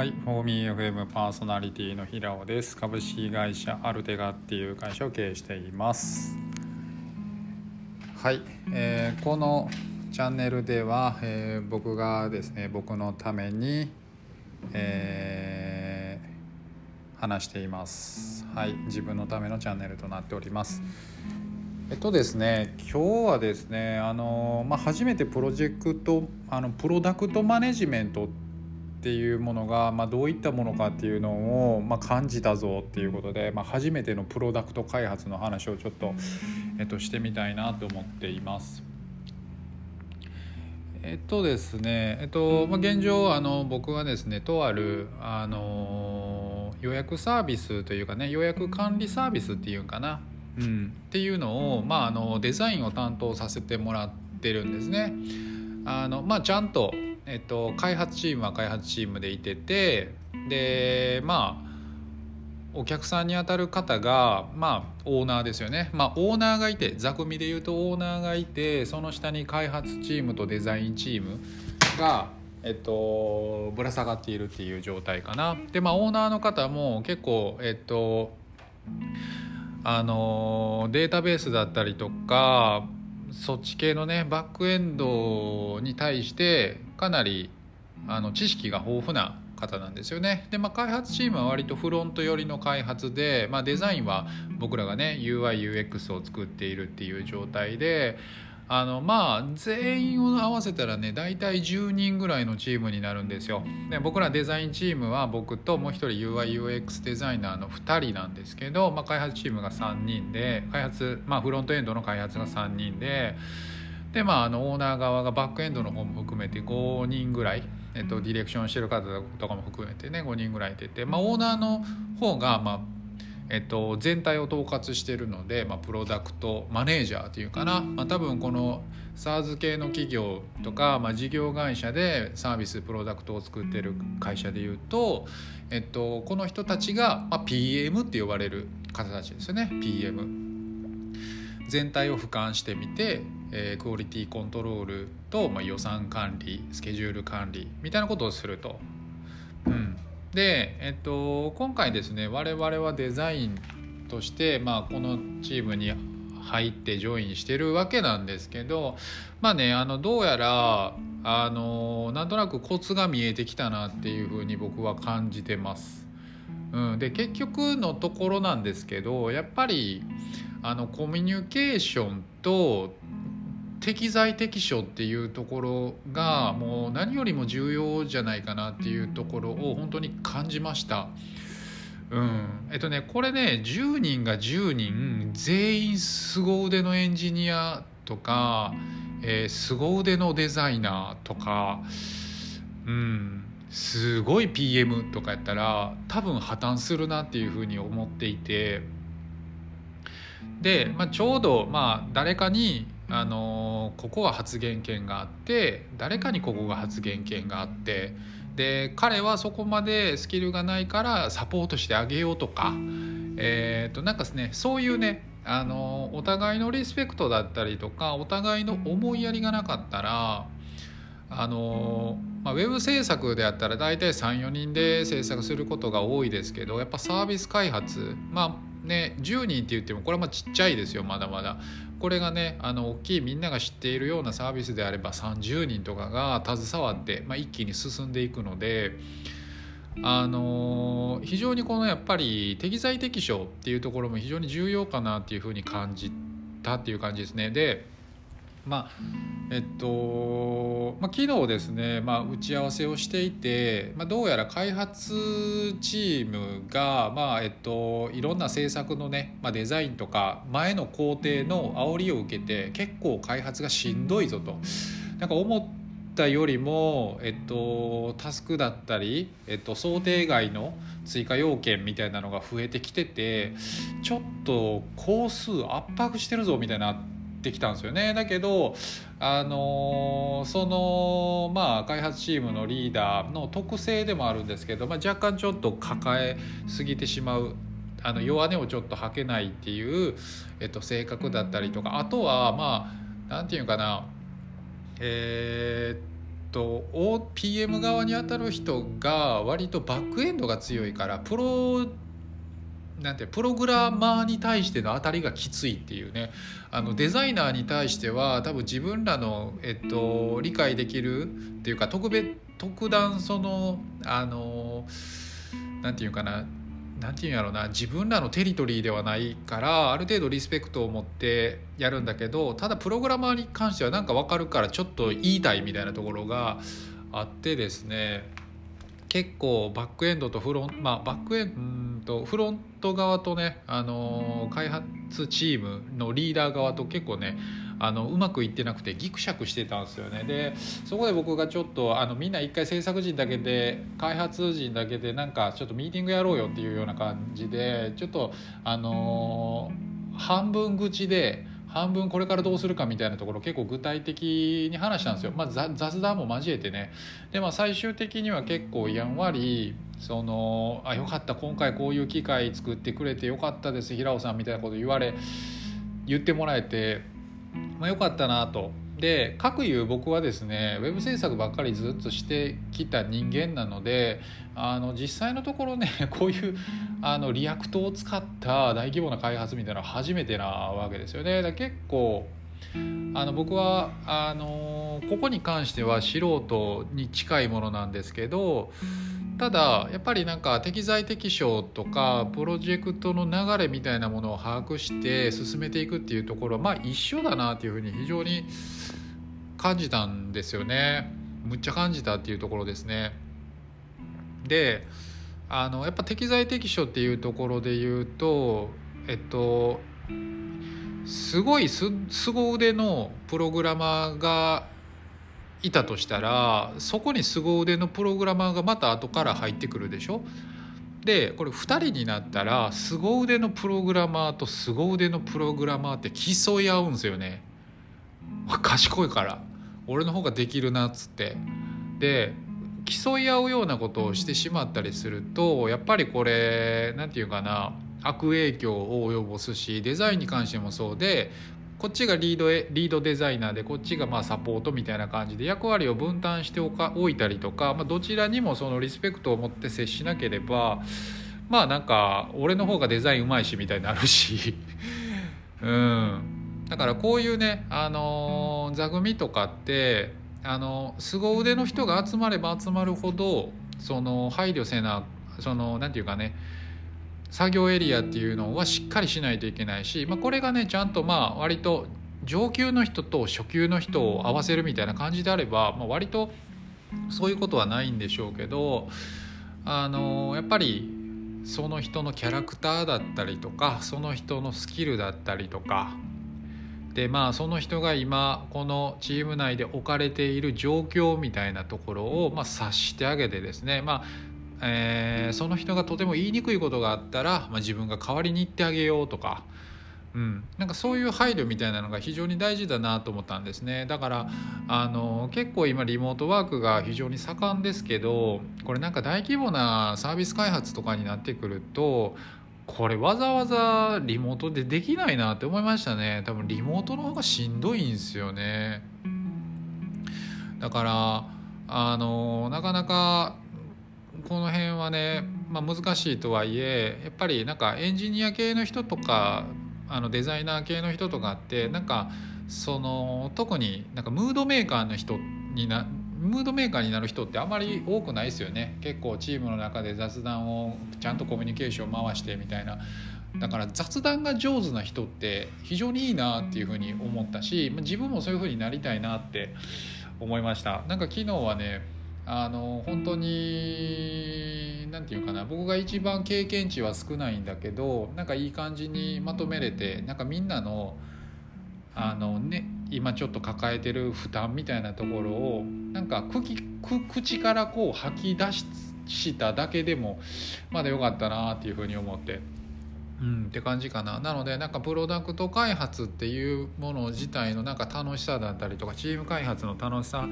はい、フォーミー FM パーソナリティの平尾です。株式会社アルテガっていう会社を経営しています。はい、えーこのチャンネルでは、えー僕がですね、僕のために、えー話しています。はい、自分のためのチャンネルとなっております。えっとですね、今日はですね、あのまあ、初めてプロジェクトあのプロダクトマネジメントっていうものが、まあ、どういったものかっていうのを、まあ、感じたぞっていうことで、まあ、初めてのプロダクト開発の話をちょっと、えっと、してみたいなと思っています。えっとですね、えっとまあ、現状あの僕はですねとあるあの予約サービスというかね予約管理サービスっていうかな、うん、っていうのを、まあ、あのデザインを担当させてもらってるんですね。あのまあ、ちゃんとえっと、開発チームは開発チームでいててでまあお客さんにあたる方がまあオーナーですよね。まあオーナーがいて座組で言うとオーナーがいてその下に開発チームとデザインチームがえっとぶら下がっているっていう状態かな。でまあオーナーの方も結構えっとあのデータベースだったりとかそっち系のねバックエンドに対してかなりあの知識が豊富な方なんですよね。で、まあ、開発チームは割とフロント寄りの開発で、まあ、デザインは僕らがね UIUX を作っているっていう状態であのまあ全員を合わせたらね大体10人ぐらいのチームになるんですよ。で僕らデザインチームは僕ともう一人 UIUX デザイナーの2人なんですけど、まあ、開発チームが3人で開発、まあ、フロントエンドの開発が3人で。でまあ、あのオーナー側がバックエンドの方も含めて5人ぐらい、えっと、ディレクションしてる方とかも含めてね5人ぐらいいてて、まあ、オーナーの方が、まあえっと、全体を統括してるので、まあ、プロダクトマネージャーっていうかな、まあ、多分この SARS 系の企業とか、まあ、事業会社でサービスプロダクトを作ってる会社でいうと、えっと、この人たちが、まあ、PM って呼ばれる方たちですよね。PM。全体を俯瞰してみて、えークオリティコントロールと、まあ、予算管理スケジュール管理みたいなことをすると。うん、で、えっと、今回ですね我々はデザインとして、まあ、このチームに入ってジョインしてるわけなんですけどまあねあのどうやらあのなんとなくコツが見えてきたなっていうふうに僕は感じてます。うん、で結局のところなんですけどやっぱりあのコミュニケーションと適材適所っていうところがもう何よりも重要じゃないかなっていうところを本当に感じました。うん、えっとねこれね10人が10人全員凄腕のエンジニアとか、えー凄腕のデザイナーとか、うん、すごい PM とかやったら多分破綻するなっていうふうに思っていて。で、まあ、ちょうどまあ誰かにあのここは発言権があって誰かにここが発言権があってで彼はそこまでスキルがないからサポートしてあげようとか、えー、となんかですねそういうねあのお互いのリスペクトだったりとかお互いの思いやりがなかったらあの、まあ、ウェブ制作であったら大体34人で制作することが多いですけどやっぱサービス開発まあね10人って言ってもこれはまあちっちゃいですよまだまだ。これがねあの大きいみんなが知っているようなサービスであれば30人とかが携わって、まあ、一気に進んでいくので。あの非常にこのやっぱり適材適所っていうところも非常に重要かなっていうふうに感じたっていう感じですね。でまあえっと、まあ、昨日ですね、まあ、打ち合わせをしていて、まあ、どうやら開発チームが、まあえっと、いろんな制作のね、まあ、デザインとか前の工程の煽りを受けて結構開発がしんどいぞと。なんか思ったよりも、えっと、タスクだったり、えっと、想定外の追加要件みたいなのが増えてきててちょっと工数圧迫してるぞみたいなってきたんですよね。だけどあのそのまあ開発チームのリーダーの特性でもあるんですけど、まあ、若干ちょっと抱えすぎてしまうあの弱音をちょっと吐けないっていう、えっと、性格だったりとかあとはまあなんていうかなえーっと PM 側に当たる人が割とバックエンドが強いからプロなんてプログラマーに対しての当たりがきついっていうね。あのデザイナーに対しては多分自分らの、えっと、理解できるっていうか特別特段そのあのなんていうかななんていうんやろうな自分らのテリトリーではないからある程度リスペクトを持ってやるんだけどただプログラマーに関してはなんか分かるからちょっと言いたいみたいなところがあってですね結構バックエンドとフロンまあバックエンドフロント側とね、あの開発チームのリーダー側と結構ねあのうまくいってなくてギクシャクしてたんですよね。でそこで僕がちょっとあのみんな一回制作陣だけで開発陣だけでなんかちょっとミーティングやろうよっていうような感じでちょっとあのー、半分口で半分これからどうするかみたいなところ結構具体的に話したんですよ、まあ、雑談も交えてね。で、まあ、最終的には結構やんわりそのあよかった今回こういう機会作ってくれてよかったです平尾さんみたいなこと言われ言ってもらえてまあ、よかったなと。でかくいう僕はですねウェブ制作ばっかりずっとしてきた人間なのであの実際のところね こういうあの React を使った大規模な開発みたいなのは初めてなわけですよね。だ結構あの僕はあのここに関しては素人に近いものなんですけどただやっぱりなんか適材適所とかプロジェクトの流れみたいなものを把握して進めていくっていうところはまあ一緒だなっていうふうに非常に感じたんですよねむっちゃ感じたっていうところですね。であのやっぱ適材適所っていうところで言うとえっとすごいす凄腕のプログラマーがいたとしたらそこに凄腕のプログラマーがまた後から入ってくるでしょ？でこれ2人になったら凄腕のプログラマーと凄腕のプログラマーって競い合うんですよね。賢いから。俺の方ができるなっつって。で競い合うようなことをしてしまったりするとやっぱりこれ何て言うかな悪影響を及ぼすしデザインに関してもそうでこっちがリードリードデザイナーでこっちがまあサポートみたいな感じで役割を分担しておかおいたりとか、まあ、どちらにもそのリスペクトを持って接しなければまあなんか俺の方がデザインうまいしみたいになるし。うん。だからこういうねあの座組とかってあの凄腕の人が集まれば集まるほどその配慮せなそのなんていうかね作業エリアっていうのはしっかりしないといけないし、まあ、これがねちゃんとまあ割と上級の人と初級の人を合わせるみたいな感じであれば、まあ、割とそういうことはないんでしょうけどあのやっぱりその人のキャラクターだったりとかその人のスキルだったりとかでまあその人が今このチーム内で置かれている状況みたいなところをまあ察してあげてですねまあえー、その人がとても言いにくいことがあったら、まあ、自分が代わりに言ってあげようとか、うん、なんかそういう配慮みたいなのが非常に大事だなと思ったんですね。だからあの結構今リモートワークが非常に盛んですけどこれなんか大規模なサービス開発とかになってくるとこれわざわざリモートでできないなって思いましたね。多分リモートの方がしんどいんですよね。だからあのなかなかこの辺はね、まあ、難しいとはいえやっぱりなんかエンジニア系の人とかあのデザイナー系の人とかってなんかその特になんかムードメーカーの人になムードメーカーになる人ってあまり多くないですよね。結構チームの中で雑談をちゃんとコミュニケーション回してみたいな。だから雑談が上手な人って非常にいいなっていうふうに思ったし自分もそういうふうになりたいなって思いました。なんか昨日はねあの本当に何て言うかな僕が一番経験値は少ないんだけどなんかいい感じにまとめれてなんかみんなのあの、ね、今ちょっと抱えてる負担みたいなところをなんか口からこう吐き出しただけでもまだ良かったなっていうふうに思って。うん、って感じかな。なのでなんかプロダクト開発っていうもの自体のなんか楽しさだったりとかチーム開発の楽しさ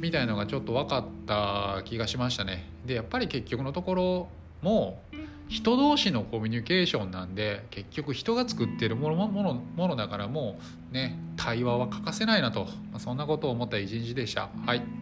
みたいのがちょっと分かった気がしましたね。でやっぱり結局のところも人同士のコミュニケーションなんで結局人が作ってるものものものだからもうね対話は欠かせないなと、まあ、そんなことを思った一日でした。はい。